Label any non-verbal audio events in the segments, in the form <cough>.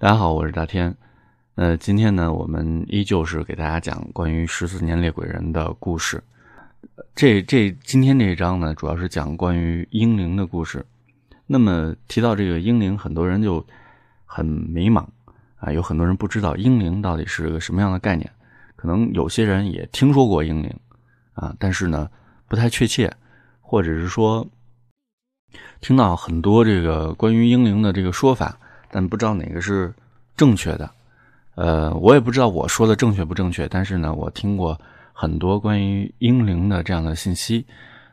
大家好，我是大天。呃，今天呢，我们依旧是给大家讲关于十四年猎鬼人的故事。这这今天这一章呢，主要是讲关于英灵的故事。那么提到这个英灵，很多人就很迷茫啊，有很多人不知道英灵到底是个什么样的概念。可能有些人也听说过英灵啊，但是呢，不太确切，或者是说听到很多这个关于英灵的这个说法，但不知道哪个是正确的。呃，我也不知道我说的正确不正确，但是呢，我听过很多关于婴灵的这样的信息。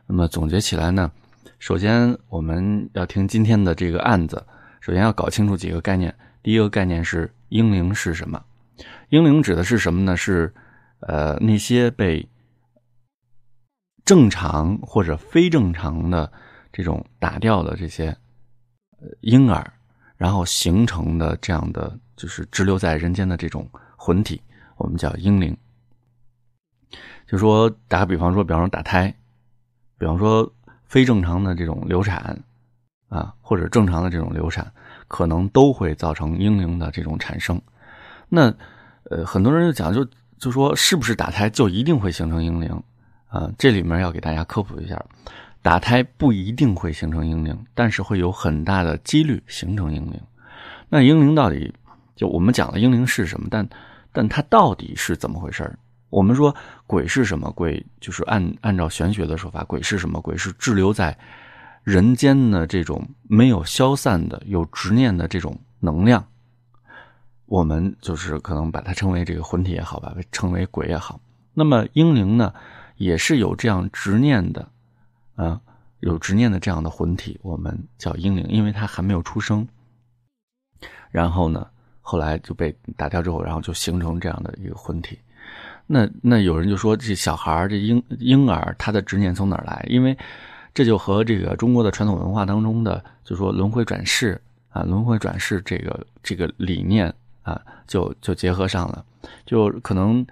那么总结起来呢，首先我们要听今天的这个案子，首先要搞清楚几个概念。第一个概念是婴灵是什么？婴灵指的是什么呢？是呃那些被正常或者非正常的这种打掉的这些婴儿，然后形成的这样的。就是滞留在人间的这种魂体，我们叫婴灵。就说打个比方说，比方说打胎，比方说非正常的这种流产啊，或者正常的这种流产，可能都会造成婴灵的这种产生。那呃，很多人就讲，就就说是不是打胎就一定会形成婴灵啊？这里面要给大家科普一下，打胎不一定会形成婴灵，但是会有很大的几率形成婴灵。那婴灵到底？就我们讲了婴灵是什么，但但它到底是怎么回事我们说鬼是什么？鬼就是按按照玄学的说法，鬼是什么？鬼是滞留在人间的这种没有消散的、有执念的这种能量。我们就是可能把它称为这个魂体也好吧，称为鬼也好。那么婴灵呢，也是有这样执念的，啊，有执念的这样的魂体，我们叫婴灵，因为它还没有出生。然后呢？后来就被打掉之后，然后就形成这样的一个魂体。那那有人就说，这小孩这婴婴儿，他的执念从哪来？因为这就和这个中国的传统文化当中的，就说轮回转世啊，轮回转世这个这个理念啊，就就结合上了。就可能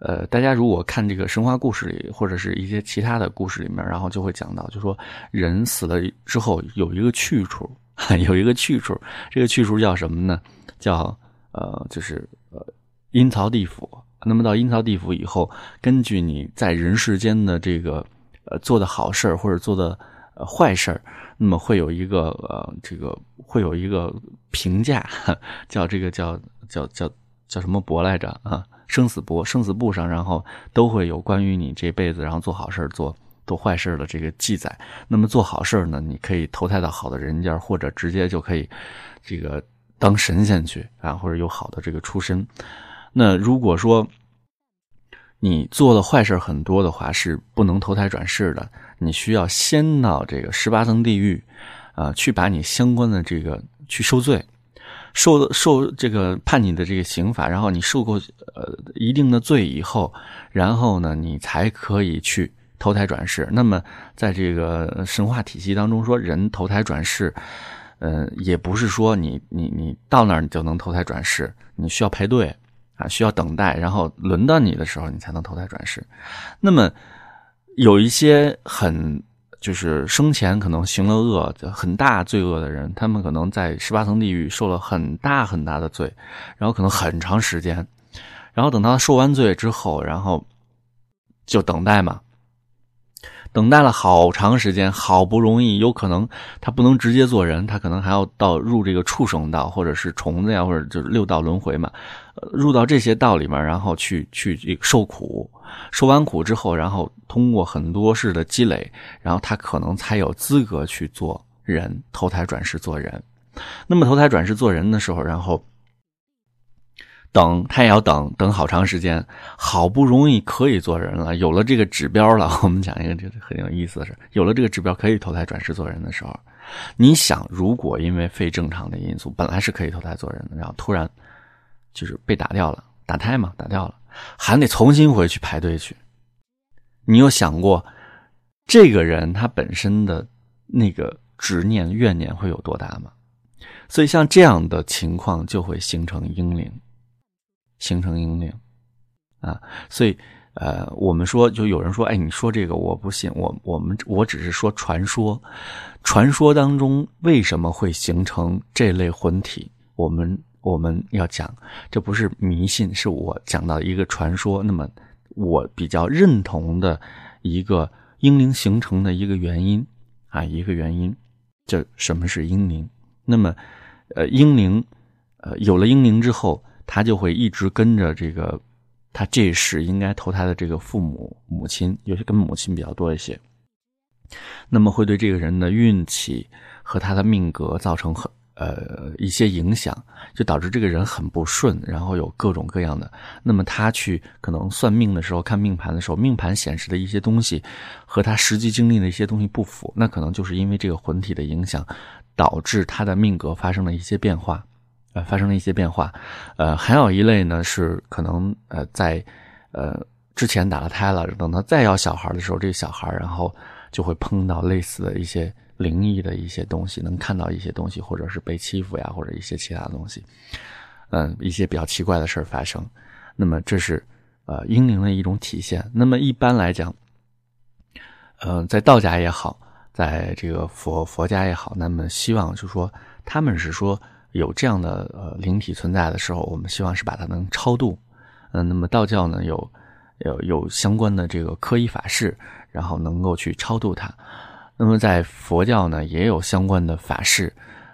呃，大家如果看这个神话故事里，或者是一些其他的故事里面，然后就会讲到，就说人死了之后有一个去处，<laughs> 有一个去处，这个去处叫什么呢？叫呃，就是呃阴曹地府。那么到阴曹地府以后，根据你在人世间的这个呃做的好事或者做的呃坏事那么会有一个呃这个会有一个评价，<laughs> 叫这个叫叫叫叫什么簿来着啊？生死簿，生死簿上，然后都会有关于你这辈子然后做好事做做坏事的这个记载。那么做好事呢，你可以投胎到好的人家，或者直接就可以这个。当神仙去啊，或者有好的这个出身。那如果说你做的坏事很多的话，是不能投胎转世的。你需要先到这个十八层地狱啊，去把你相关的这个去受罪，受受这个判你的这个刑罚，然后你受过呃一定的罪以后，然后呢，你才可以去投胎转世。那么在这个神话体系当中，说人投胎转世。嗯，也不是说你你你到那儿你就能投胎转世，你需要排队啊，需要等待，然后轮到你的时候，你才能投胎转世。那么有一些很就是生前可能行了恶、很大罪恶的人，他们可能在十八层地狱受了很大很大的罪，然后可能很长时间，然后等他受完罪之后，然后就等待嘛。等待了好长时间，好不容易，有可能他不能直接做人，他可能还要到入这个畜生道，或者是虫子呀，或者就是六道轮回嘛，入到这些道里面，然后去去受苦，受完苦之后，然后通过很多事的积累，然后他可能才有资格去做人，投胎转世做人。那么投胎转世做人的时候，然后。等他也要等等好长时间，好不容易可以做人了，有了这个指标了。<laughs> 我们讲一个这个很有意思的事：有了这个指标可以投胎转世做人的时候，你想，如果因为非正常的因素，本来是可以投胎做人的，然后突然就是被打掉了，打胎嘛，打掉了，还得重新回去排队去。你有想过，这个人他本身的那个执念怨念会有多大吗？所以像这样的情况就会形成婴灵。形成阴灵，啊，所以，呃，我们说，就有人说，哎，你说这个我不信，我我们我只是说传说，传说当中为什么会形成这类魂体？我们我们要讲，这不是迷信，是我讲到一个传说。那么我比较认同的一个婴灵形成的一个原因啊，一个原因，这什么是婴灵？那么，呃，婴灵，呃，有了婴灵之后，他就会一直跟着这个，他这世应该投胎的这个父母母亲，有些跟母亲比较多一些，那么会对这个人的运气和他的命格造成很。呃，一些影响就导致这个人很不顺，然后有各种各样的。那么他去可能算命的时候，看命盘的时候，命盘显示的一些东西和他实际经历的一些东西不符，那可能就是因为这个魂体的影响，导致他的命格发生了一些变化，呃，发生了一些变化。呃，还有一类呢是可能呃在呃之前打了胎了，等他再要小孩的时候，这个小孩然后就会碰到类似的一些。灵异的一些东西，能看到一些东西，或者是被欺负呀，或者一些其他东西，嗯，一些比较奇怪的事儿发生。那么这是呃阴灵的一种体现。那么一般来讲，嗯，在道家也好，在这个佛佛家也好，那么希望就是说，他们是说有这样的呃灵体存在的时候，我们希望是把它能超度。嗯，那么道教呢有有有相关的这个科仪法事，然后能够去超度它。那么在佛教呢，也有相关的法事，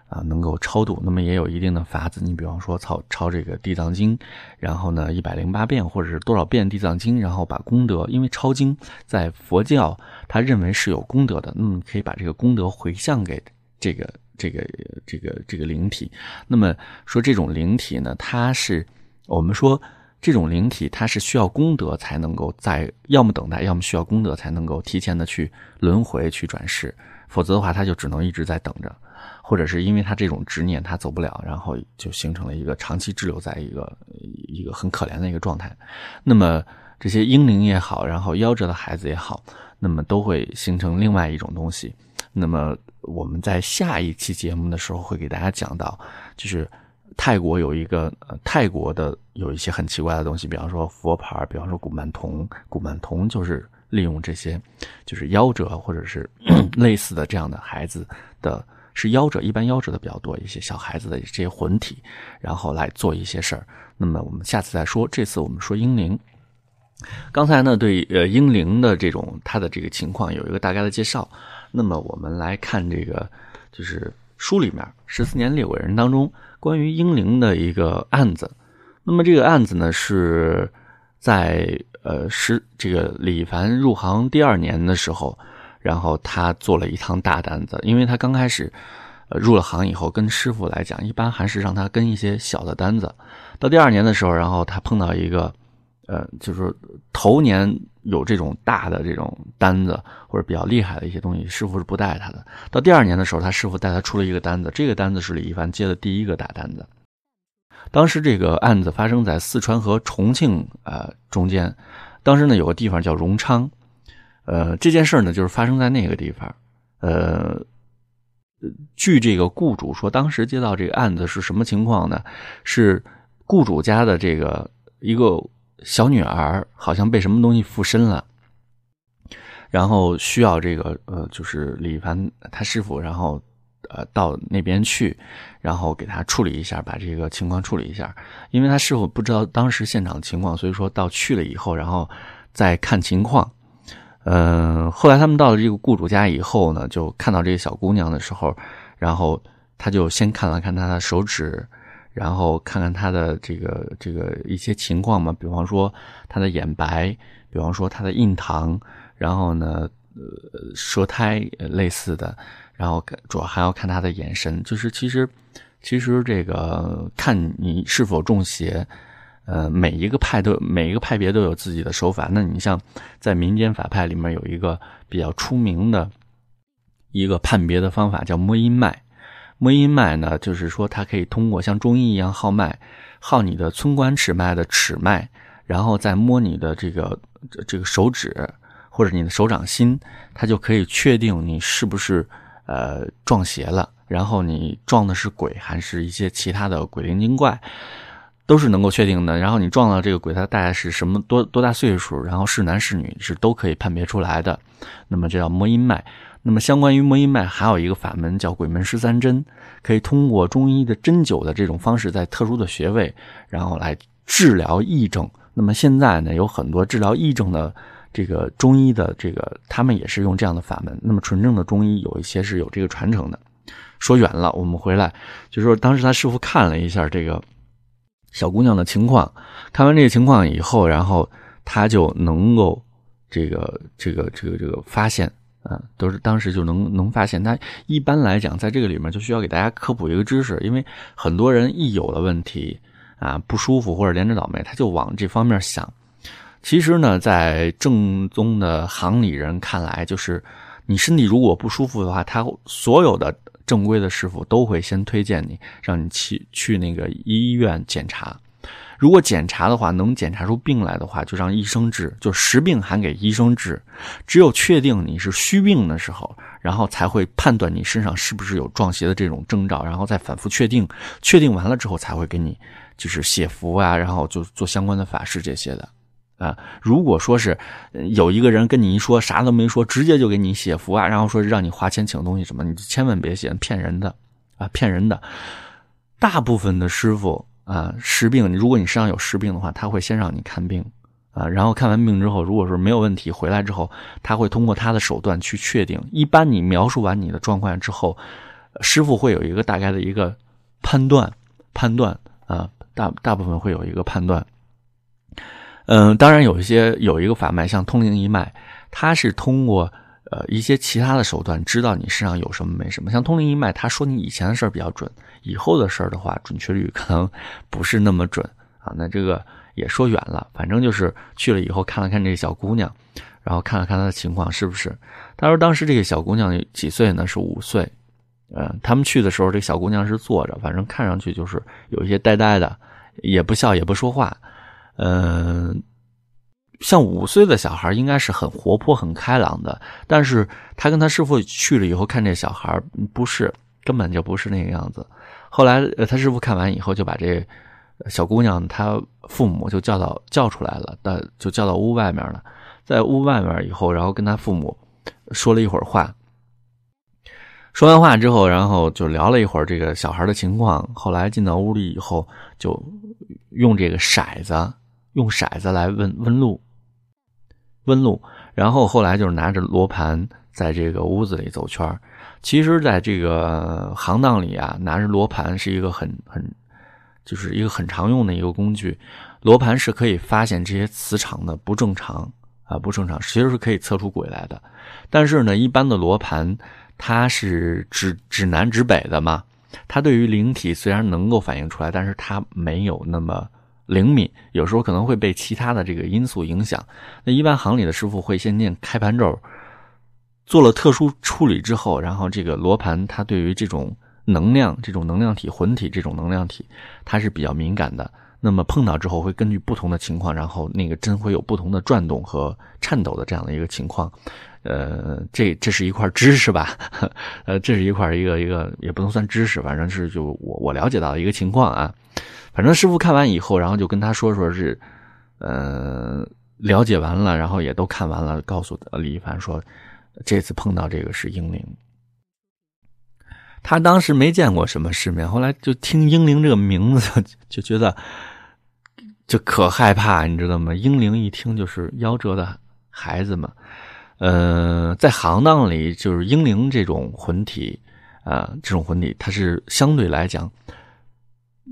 啊，能够超度。那么也有一定的法子，你比方说抄抄这个地藏经，然后呢一百零八遍或者是多少遍地藏经，然后把功德，因为抄经在佛教他认为是有功德的，那么可以把这个功德回向给这个这个这个这个灵体。那么说这种灵体呢，它是我们说。这种灵体，它是需要功德才能够在，要么等待，要么需要功德才能够提前的去轮回去转世，否则的话，他就只能一直在等着，或者是因为他这种执念，他走不了，然后就形成了一个长期滞留在一个一个很可怜的一个状态。那么这些婴灵也好，然后夭折的孩子也好，那么都会形成另外一种东西。那么我们在下一期节目的时候会给大家讲到，就是。泰国有一个呃，泰国的有一些很奇怪的东西，比方说佛牌，比方说古曼童，古曼童就是利用这些，就是夭折或者是 <clears throat> 类似的这样的孩子的，是夭折，一般夭折的比较多一些小孩子的这些魂体，然后来做一些事儿。那么我们下次再说，这次我们说婴灵。刚才呢，对呃婴灵的这种他的这个情况有一个大概的介绍。那么我们来看这个，就是书里面十四年猎鬼人当中。关于英灵的一个案子，那么这个案子呢是在呃是这个李凡入行第二年的时候，然后他做了一趟大单子，因为他刚开始呃入了行以后，跟师傅来讲，一般还是让他跟一些小的单子。到第二年的时候，然后他碰到一个呃，就是头年。有这种大的这种单子或者比较厉害的一些东西，师傅是不带他的。到第二年的时候，他师傅带他出了一个单子，这个单子是李一凡接的第一个大单子。当时这个案子发生在四川和重庆啊中间，当时呢有个地方叫荣昌，呃，这件事呢就是发生在那个地方。呃，据这个雇主说，当时接到这个案子是什么情况呢？是雇主家的这个一个。小女儿好像被什么东西附身了，然后需要这个呃，就是李凡他师傅，然后呃到那边去，然后给他处理一下，把这个情况处理一下。因为他师傅不知道当时现场情况，所以说到去了以后，然后再看情况。嗯，后来他们到了这个雇主家以后呢，就看到这个小姑娘的时候，然后他就先看了看她的手指。然后看看他的这个这个一些情况嘛，比方说他的眼白，比方说他的印堂，然后呢，呃，舌苔类似的，然后主要还要看他的眼神。就是其实，其实这个看你是否中邪，呃，每一个派都每一个派别都有自己的手法。那你像在民间法派里面有一个比较出名的一个判别的方法，叫摸阴脉。摸阴脉呢，就是说它可以通过像中医一样号脉，号你的寸关尺脉的尺脉，然后再摸你的这个这个手指或者你的手掌心，它就可以确定你是不是呃撞邪了。然后你撞的是鬼还是一些其他的鬼灵精怪，都是能够确定的。然后你撞到这个鬼，它大概是什么多多大岁数，然后是男是女是都可以判别出来的。那么这叫摸阴脉。那么，相关于摸阴脉，还有一个法门叫鬼门十三针，可以通过中医的针灸的这种方式，在特殊的穴位，然后来治疗癔症。那么现在呢，有很多治疗癔症的这个中医的这个，他们也是用这样的法门。那么纯正的中医有一些是有这个传承的。说远了，我们回来就说，当时他师傅看了一下这个小姑娘的情况，看完这个情况以后，然后他就能够这个这个这个这个发现。啊，都是当时就能能发现。他一般来讲，在这个里面就需要给大家科普一个知识，因为很多人一有了问题啊，不舒服或者连着倒霉，他就往这方面想。其实呢，在正宗的行里人看来，就是你身体如果不舒服的话，他所有的正规的师傅都会先推荐你，让你去去那个医院检查。如果检查的话，能检查出病来的话，就让医生治，就实病还给医生治。只有确定你是虚病的时候，然后才会判断你身上是不是有撞邪的这种征兆，然后再反复确定。确定完了之后，才会给你就是写符啊，然后就做相关的法事这些的啊。如果说是有一个人跟你一说啥都没说，直接就给你写符啊，然后说让你花钱请东西什么，你就千万别写，骗人的啊，骗人的。大部分的师傅。啊，实病，如果你身上有实病的话，他会先让你看病，啊，然后看完病之后，如果说没有问题，回来之后，他会通过他的手段去确定。一般你描述完你的状况之后，师傅会有一个大概的一个判断，判断啊，大大部分会有一个判断。嗯，当然有一些有一个法脉，像通灵一脉，它是通过。呃，一些其他的手段知道你身上有什么没什么，像通灵一脉，他说你以前的事儿比较准，以后的事儿的话，准确率可能 <laughs> 不是那么准啊。那这个也说远了，反正就是去了以后看了看这个小姑娘，然后看了看她的情况是不是。他说当时这个小姑娘几岁呢？是五岁。嗯，他们去的时候，这小姑娘是坐着，反正看上去就是有一些呆呆的，也不笑也不说话，嗯。像五岁的小孩应该是很活泼、很开朗的，但是他跟他师傅去了以后，看这小孩不是，根本就不是那个样子。后来，他师傅看完以后，就把这小姑娘她父母就叫到叫出来了，那就叫到屋外面了。在屋外面以后，然后跟他父母说了一会儿话。说完话之后，然后就聊了一会儿这个小孩的情况。后来进到屋里以后，就用这个骰子，用骰子来问问路。问路，然后后来就是拿着罗盘在这个屋子里走圈其实，在这个行当里啊，拿着罗盘是一个很很，就是一个很常用的一个工具。罗盘是可以发现这些磁场的不正常啊，不正常，其实是可以测出鬼来的。但是呢，一般的罗盘它是指指南指北的嘛，它对于灵体虽然能够反映出来，但是它没有那么。灵敏，有时候可能会被其他的这个因素影响。那一般行里的师傅会先念开盘咒，做了特殊处理之后，然后这个罗盘它对于这种能量、这种能量体、魂体这种能量体，它是比较敏感的。那么碰到之后，会根据不同的情况，然后那个针会有不同的转动和颤抖的这样的一个情况。呃，这这是一块知识吧？<laughs> 呃，这是一块一个一个也不能算知识，反正是就我我了解到的一个情况啊。反正师傅看完以后，然后就跟他说说是，呃，了解完了，然后也都看完了，告诉李一凡说，这次碰到这个是英灵。他当时没见过什么世面，后来就听英灵这个名字，就觉得就可害怕，你知道吗？英灵一听就是夭折的孩子嘛。呃，在行当里，就是英灵这种魂体啊，这种魂体，它是相对来讲。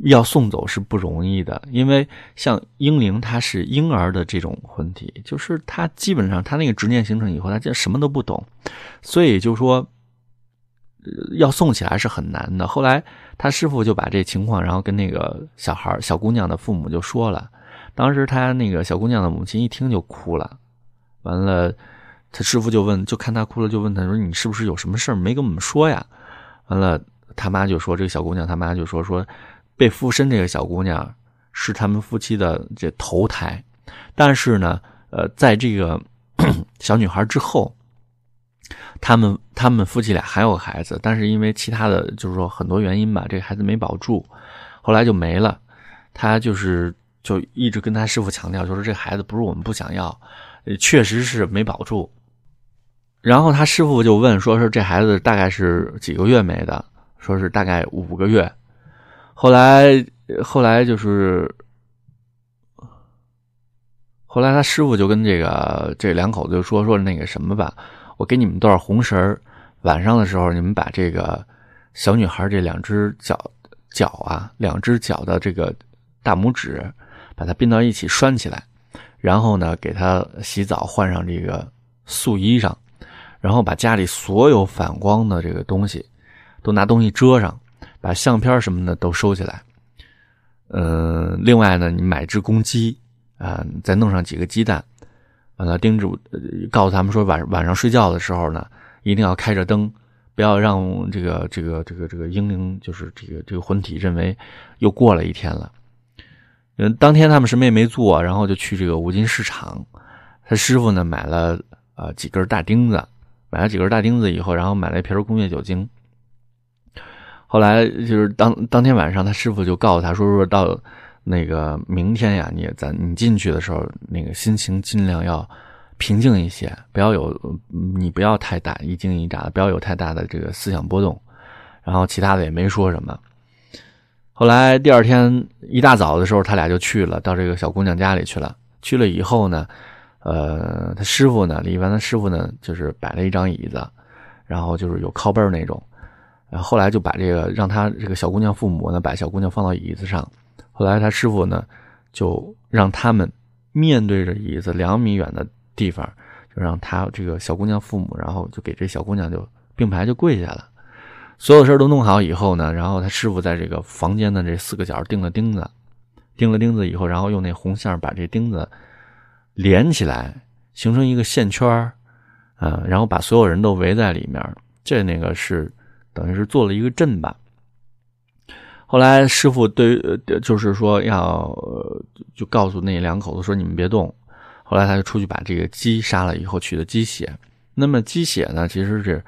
要送走是不容易的，因为像婴灵，它是婴儿的这种魂体，就是他基本上他那个执念形成以后，他就什么都不懂，所以就说要送起来是很难的。后来他师傅就把这情况，然后跟那个小孩小姑娘的父母就说了，当时他那个小姑娘的母亲一听就哭了，完了他师傅就问，就看他哭了，就问他说：“你是不是有什么事儿没跟我们说呀？”完了他妈就说：“这个小姑娘他妈就说说。”被附身这个小姑娘是他们夫妻的这头胎，但是呢，呃，在这个小女孩之后，他们他们夫妻俩还有孩子，但是因为其他的就是说很多原因吧，这孩子没保住，后来就没了。他就是就一直跟他师傅强调，就是这孩子不是我们不想要，确实是没保住。然后他师傅就问说是这孩子大概是几个月没的，说是大概五个月。后来后来就是后来他师傅就跟这个这两口子就说说那个什么吧，我给你们段红绳，晚上的时候你们把这个小女孩这两只脚脚啊，两只脚的这个大拇指，把它并到一起拴起来，然后呢给她洗澡，换上这个素衣裳，然后把家里所有反光的这个东西都拿东西遮上，把相片什么的都收起来。嗯，另外呢，你买只公鸡。啊，再弄上几个鸡蛋，完了叮嘱，告诉他们说晚晚上睡觉的时候呢，一定要开着灯，不要让这个这个这个这个婴灵，就是这个这个魂体认为又过了一天了。嗯，当天他们什么也没做，然后就去这个五金市场，他师傅呢买了啊几根大钉子，买了几根大钉子以后，然后买了一瓶工业酒精。后来就是当当天晚上，他师傅就告诉他说说到。那个明天呀，你咱你进去的时候，那个心情尽量要平静一些，不要有你不要太大一惊一乍的，不要有太大的这个思想波动。然后其他的也没说什么。后来第二天一大早的时候，他俩就去了，到这个小姑娘家里去了。去了以后呢，呃，他师傅呢，李凡的师傅呢，就是摆了一张椅子，然后就是有靠背那种。然后后来就把这个让他这个小姑娘父母呢，把小姑娘放到椅子上。后来他师傅呢，就让他们面对着椅子两米远的地方，就让他这个小姑娘父母，然后就给这小姑娘就并排就跪下了。所有事都弄好以后呢，然后他师傅在这个房间的这四个角钉了钉子，钉了钉子以后，然后用那红线把这钉子连起来，形成一个线圈啊，然后把所有人都围在里面。这那个是等于是做了一个阵吧。后来师傅对，就是说要就告诉那两口子说你们别动。后来他就出去把这个鸡杀了以后取的鸡血。那么鸡血呢，其实是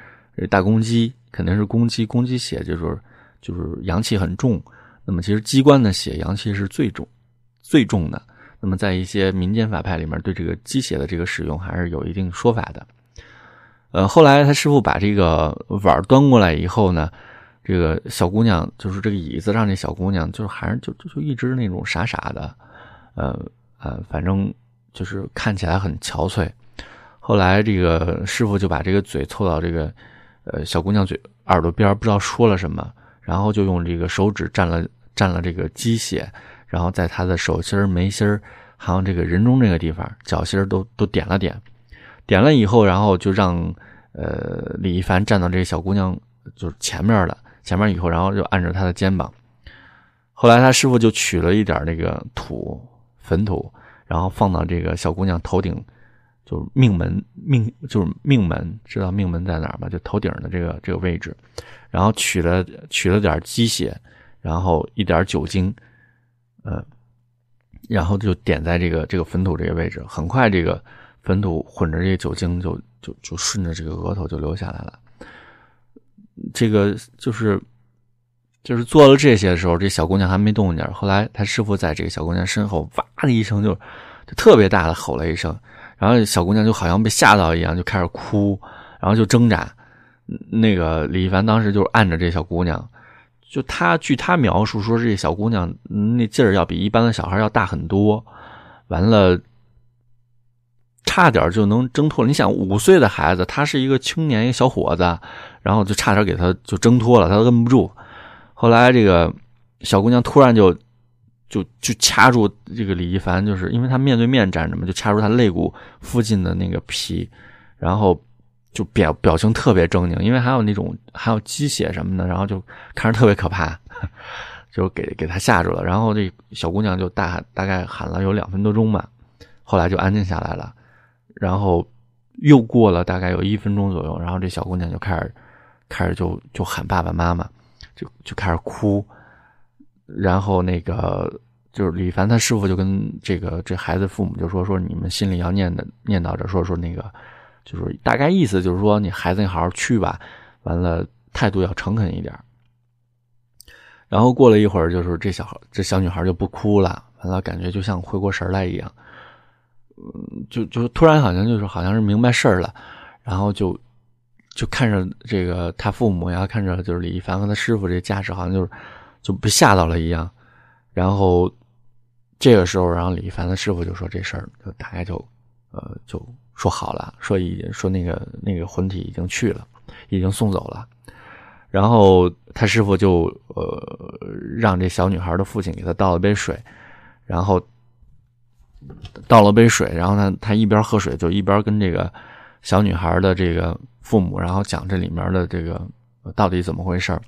大公鸡，肯定是公鸡，公鸡血就是就是阳气很重。那么其实鸡冠的血阳气是最重最重的。那么在一些民间法派里面，对这个鸡血的这个使用还是有一定说法的。呃，后来他师傅把这个碗端过来以后呢。这个小姑娘就是这个椅子上这小姑娘就是还是就就就一直那种傻傻的，呃呃，反正就是看起来很憔悴。后来这个师傅就把这个嘴凑到这个呃小姑娘嘴耳朵边，不知道说了什么，然后就用这个手指蘸了蘸了这个鸡血，然后在她的手心、眉心还有这个人中这个地方、脚心都都点了点，点了以后，然后就让呃李一凡站到这个小姑娘就是前面了。前面以后，然后就按着她的肩膀。后来他师傅就取了一点那个土坟土，然后放到这个小姑娘头顶，就是命门命就是命门，知道命门在哪儿吗？就头顶的这个这个位置。然后取了取了点鸡血，然后一点酒精，呃，然后就点在这个这个坟土这个位置。很快，这个坟土混着这个酒精，就就就顺着这个额头就流下来了。这个就是，就是做了这些的时候，这小姑娘还没动静。后来他师傅在这个小姑娘身后，哇的一声就，就特别大的吼了一声，然后小姑娘就好像被吓到一样，就开始哭，然后就挣扎。那个李一凡当时就按着这小姑娘，就他据他描述说，这小姑娘那劲儿要比一般的小孩要大很多。完了。差点就能挣脱了。你想，五岁的孩子，他是一个青年，一个小伙子，然后就差点给他就挣脱了，他摁不住。后来这个小姑娘突然就就就掐住这个李一凡，就是因为他面对面站着嘛，就掐住他肋骨附近的那个皮，然后就表表情特别狰狞，因为还有那种还有鸡血什么的，然后就看着特别可怕，<laughs> 就给给他吓住了。然后这小姑娘就大大概喊了有两分多钟吧，后来就安静下来了。然后又过了大概有一分钟左右，然后这小姑娘就开始开始就就喊爸爸妈妈，就就开始哭。然后那个就是李凡他师傅就跟这个这孩子父母就说说你们心里要念的念叨着说说那个就是大概意思就是说你孩子你好好去吧，完了态度要诚恳一点。然后过了一会儿，就是这小孩这小女孩就不哭了，完了感觉就像回过神来一样。嗯，就就突然好像就是好像是明白事儿了，然后就就看着这个他父母呀，看着就是李一凡和他师傅这架势，好像就是就被吓到了一样。然后这个时候，然后李一凡的师傅就说这事儿就大概就呃就说好了，说已说那个那个魂体已经去了，已经送走了。然后他师傅就呃让这小女孩的父亲给他倒了杯水，然后倒了杯水，然后他他一边喝水就一边跟这个小女孩的这个父母，然后讲这里面的这个到底怎么回事。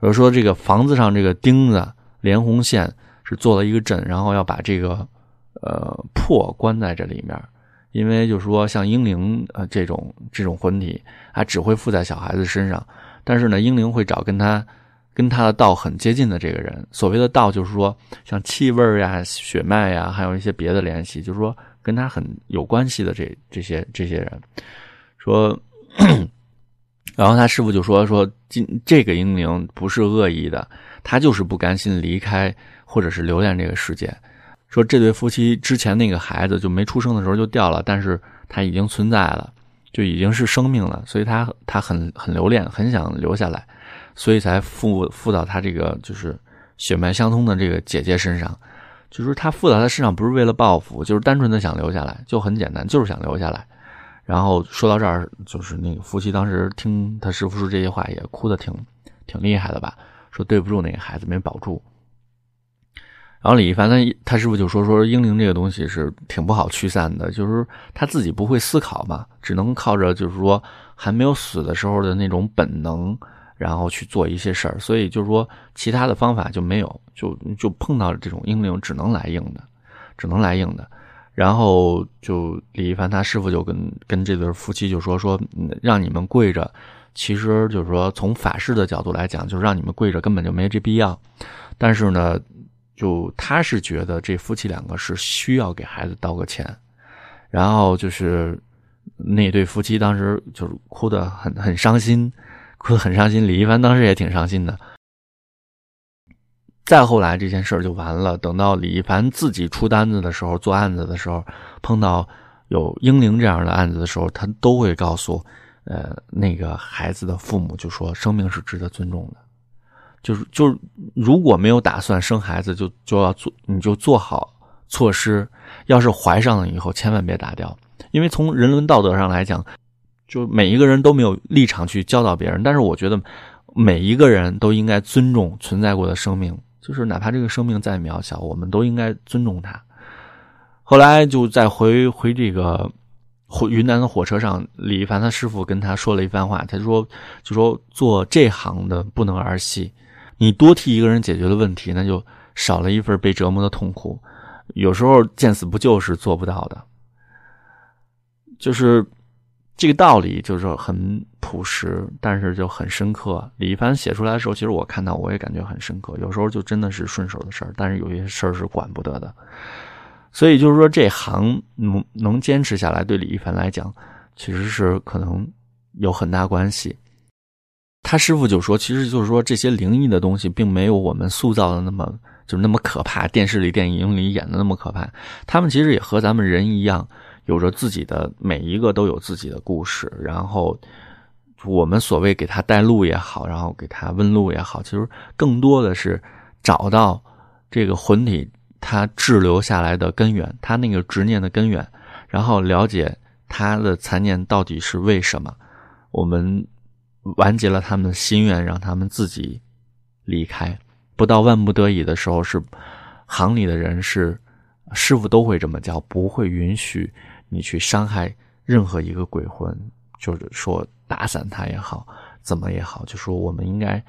比如说这个房子上这个钉子连红线是做了一个阵，然后要把这个呃魄关在这里面，因为就是说像婴灵呃这种这种魂体，它只会附在小孩子身上。但是呢，婴灵会找跟他跟他的道很接近的这个人。所谓的道，就是说像气味呀、血脉呀，还有一些别的联系，就是说跟他很有关系的这这些这些人。说，然后他师傅就说说，今这个英灵不是恶意的，他就是不甘心离开或者是留恋这个世界。说这对夫妻之前那个孩子就没出生的时候就掉了，但是他已经存在了。就已经是生命了，所以他他很很留恋，很想留下来，所以才附附到他这个就是血脉相通的这个姐姐身上。就是他附到他身上不是为了报复，就是单纯的想留下来，就很简单，就是想留下来。然后说到这儿，就是那个夫妻当时听他师傅说这些话，也哭的挺挺厉害的吧？说对不住那个孩子没保住。然后李一凡他他师傅就说说婴灵这个东西是挺不好驱散的，就是他自己不会思考嘛，只能靠着就是说还没有死的时候的那种本能，然后去做一些事儿，所以就是说其他的方法就没有，就就碰到这种婴灵只能来硬的，只能来硬的。然后就李一凡他师傅就跟跟这对夫妻就说说让你们跪着，其实就是说从法师的角度来讲，就是让你们跪着根本就没这必要，但是呢。就他是觉得这夫妻两个是需要给孩子道个歉，然后就是那对夫妻当时就是哭得很很伤心，哭得很伤心。李一凡当时也挺伤心的。再后来这件事儿就完了。等到李一凡自己出单子的时候，做案子的时候，碰到有英灵这样的案子的时候，他都会告诉呃那个孩子的父母，就说生命是值得尊重的。就是就是，如果没有打算生孩子，就就要做，你就做好措施。要是怀上了以后，千万别打掉，因为从人伦道德上来讲，就每一个人都没有立场去教导别人。但是我觉得，每一个人都应该尊重存在过的生命，就是哪怕这个生命再渺小，我们都应该尊重它。后来就在回回这个火云南的火车上，李一凡他师傅跟他说了一番话，他说就说做这行的不能儿戏。你多替一个人解决了问题，那就少了一份被折磨的痛苦。有时候见死不救是做不到的，就是这个道理，就是说很朴实，但是就很深刻。李一凡写出来的时候，其实我看到我也感觉很深刻。有时候就真的是顺手的事儿，但是有些事儿是管不得的。所以就是说，这行能能坚持下来，对李一凡来讲，其实是可能有很大关系。他师傅就说：“其实就是说，这些灵异的东西，并没有我们塑造的那么就是那么可怕，电视里、电影里演的那么可怕。他们其实也和咱们人一样，有着自己的每一个都有自己的故事。然后我们所谓给他带路也好，然后给他问路也好，其实更多的是找到这个魂体他滞留下来的根源，他那个执念的根源，然后了解他的残念到底是为什么。我们。”完结了他们的心愿，让他们自己离开。不到万不得已的时候，是行里的人是师傅都会这么叫，不会允许你去伤害任何一个鬼魂，就是说打散他也好，怎么也好，就说我们应该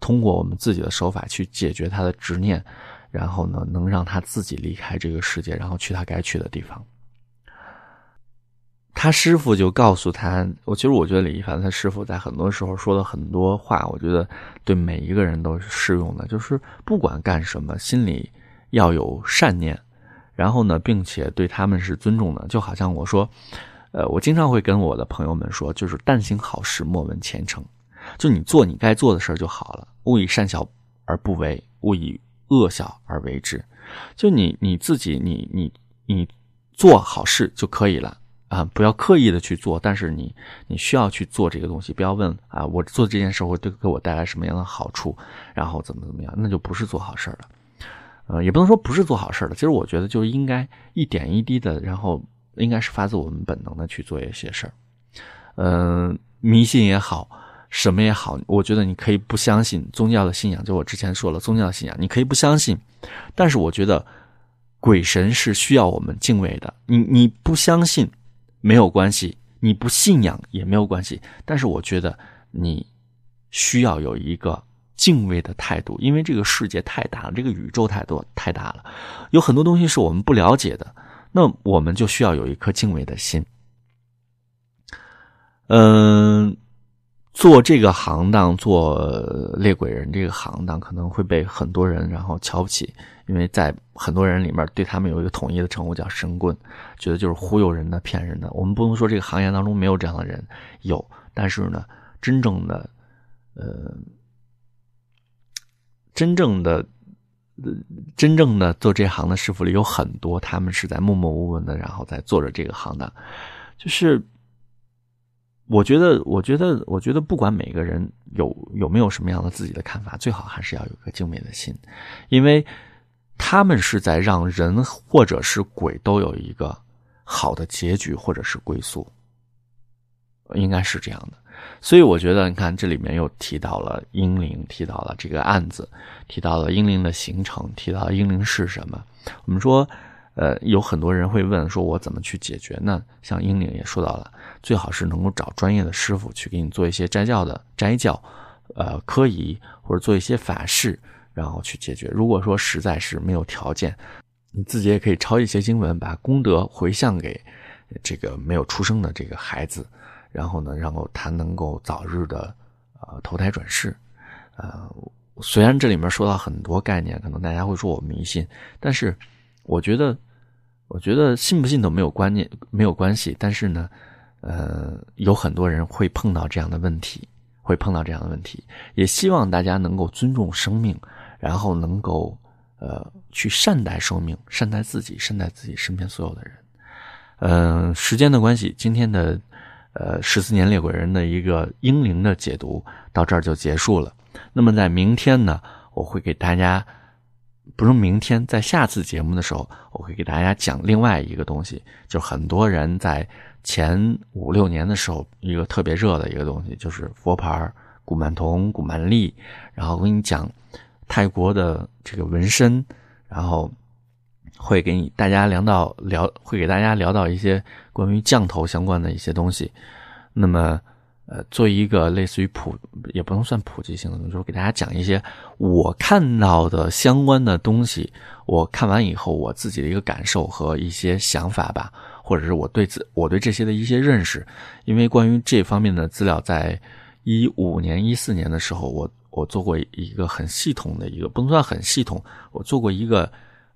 通过我们自己的手法去解决他的执念，然后呢，能让他自己离开这个世界，然后去他该去的地方。他师傅就告诉他，我其实我觉得李一凡他师傅在很多时候说的很多话，我觉得对每一个人都是适用的。就是不管干什么，心里要有善念，然后呢，并且对他们是尊重的。就好像我说，呃，我经常会跟我的朋友们说，就是但行好事，莫问前程。就你做你该做的事儿就好了，勿以善小而不为，勿以恶小而为之。就你你自己，你你你做好事就可以了。啊，不要刻意的去做，但是你你需要去做这个东西，不要问啊，我做这件事会对给我带来什么样的好处，然后怎么怎么样，那就不是做好事了。呃，也不能说不是做好事的，其实我觉得就应该一点一滴的，然后应该是发自我们本能的去做一些事儿。嗯，迷信也好，什么也好，我觉得你可以不相信宗教的信仰，就我之前说了，宗教信仰你可以不相信，但是我觉得鬼神是需要我们敬畏的。你你不相信。没有关系，你不信仰也没有关系，但是我觉得你需要有一个敬畏的态度，因为这个世界太大了，这个宇宙太多太大了，有很多东西是我们不了解的，那我们就需要有一颗敬畏的心。嗯。做这个行当，做猎鬼人这个行当，可能会被很多人然后瞧不起，因为在很多人里面，对他们有一个统一的称呼叫神棍，觉得就是忽悠人的、骗人的。我们不能说这个行业当中没有这样的人，有，但是呢，真正的，呃，真正的，真正的做这行的师傅里有很多，他们是在默默无闻的，然后在做着这个行当，就是。我觉得，我觉得，我觉得，不管每个人有有没有什么样的自己的看法，最好还是要有个敬畏的心，因为他们是在让人或者是鬼都有一个好的结局或者是归宿，应该是这样的。所以我觉得，你看这里面又提到了英灵，提到了这个案子，提到了英灵的形成，提到英灵是什么。我们说。呃，有很多人会问说，我怎么去解决呢？像英灵也说到了，最好是能够找专业的师傅去给你做一些斋教的斋教，呃，科仪或者做一些法事，然后去解决。如果说实在是没有条件，你自己也可以抄一些经文，把功德回向给这个没有出生的这个孩子，然后呢，然后他能够早日的呃投胎转世。呃，虽然这里面说到很多概念，可能大家会说我迷信，但是我觉得。我觉得信不信都没有观念，没有关系。但是呢，呃，有很多人会碰到这样的问题，会碰到这样的问题。也希望大家能够尊重生命，然后能够呃去善待生命，善待自己，善待自己身边所有的人。嗯，时间的关系，今天的呃十四年猎鬼人的一个英灵的解读到这儿就结束了。那么在明天呢，我会给大家。不是明天，在下次节目的时候，我会给大家讲另外一个东西，就很多人在前五六年的时候，一个特别热的一个东西，就是佛牌、古曼童、古曼丽。然后我跟你讲泰国的这个纹身，然后会给你大家聊到聊，会给大家聊到一些关于降头相关的一些东西。那么。呃，做一个类似于普，也不能算普及性的，就是给大家讲一些我看到的相关的东西。我看完以后，我自己的一个感受和一些想法吧，或者是我对自我对这些的一些认识。因为关于这方面的资料，在一五年、一四年的时候，我我做过一个很系统的一个，不能算很系统，我做过一个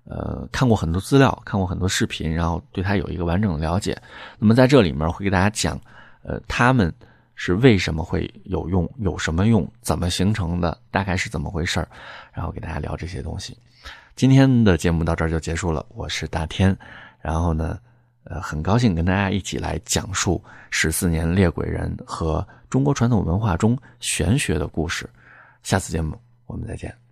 呃，看过很多资料，看过很多视频，然后对它有一个完整的了解。那么在这里面会给大家讲，呃，他们。是为什么会有用？有什么用？怎么形成的？大概是怎么回事然后给大家聊这些东西。今天的节目到这儿就结束了。我是大天，然后呢，呃，很高兴跟大家一起来讲述十四年猎鬼人和中国传统文化中玄学的故事。下次节目我们再见。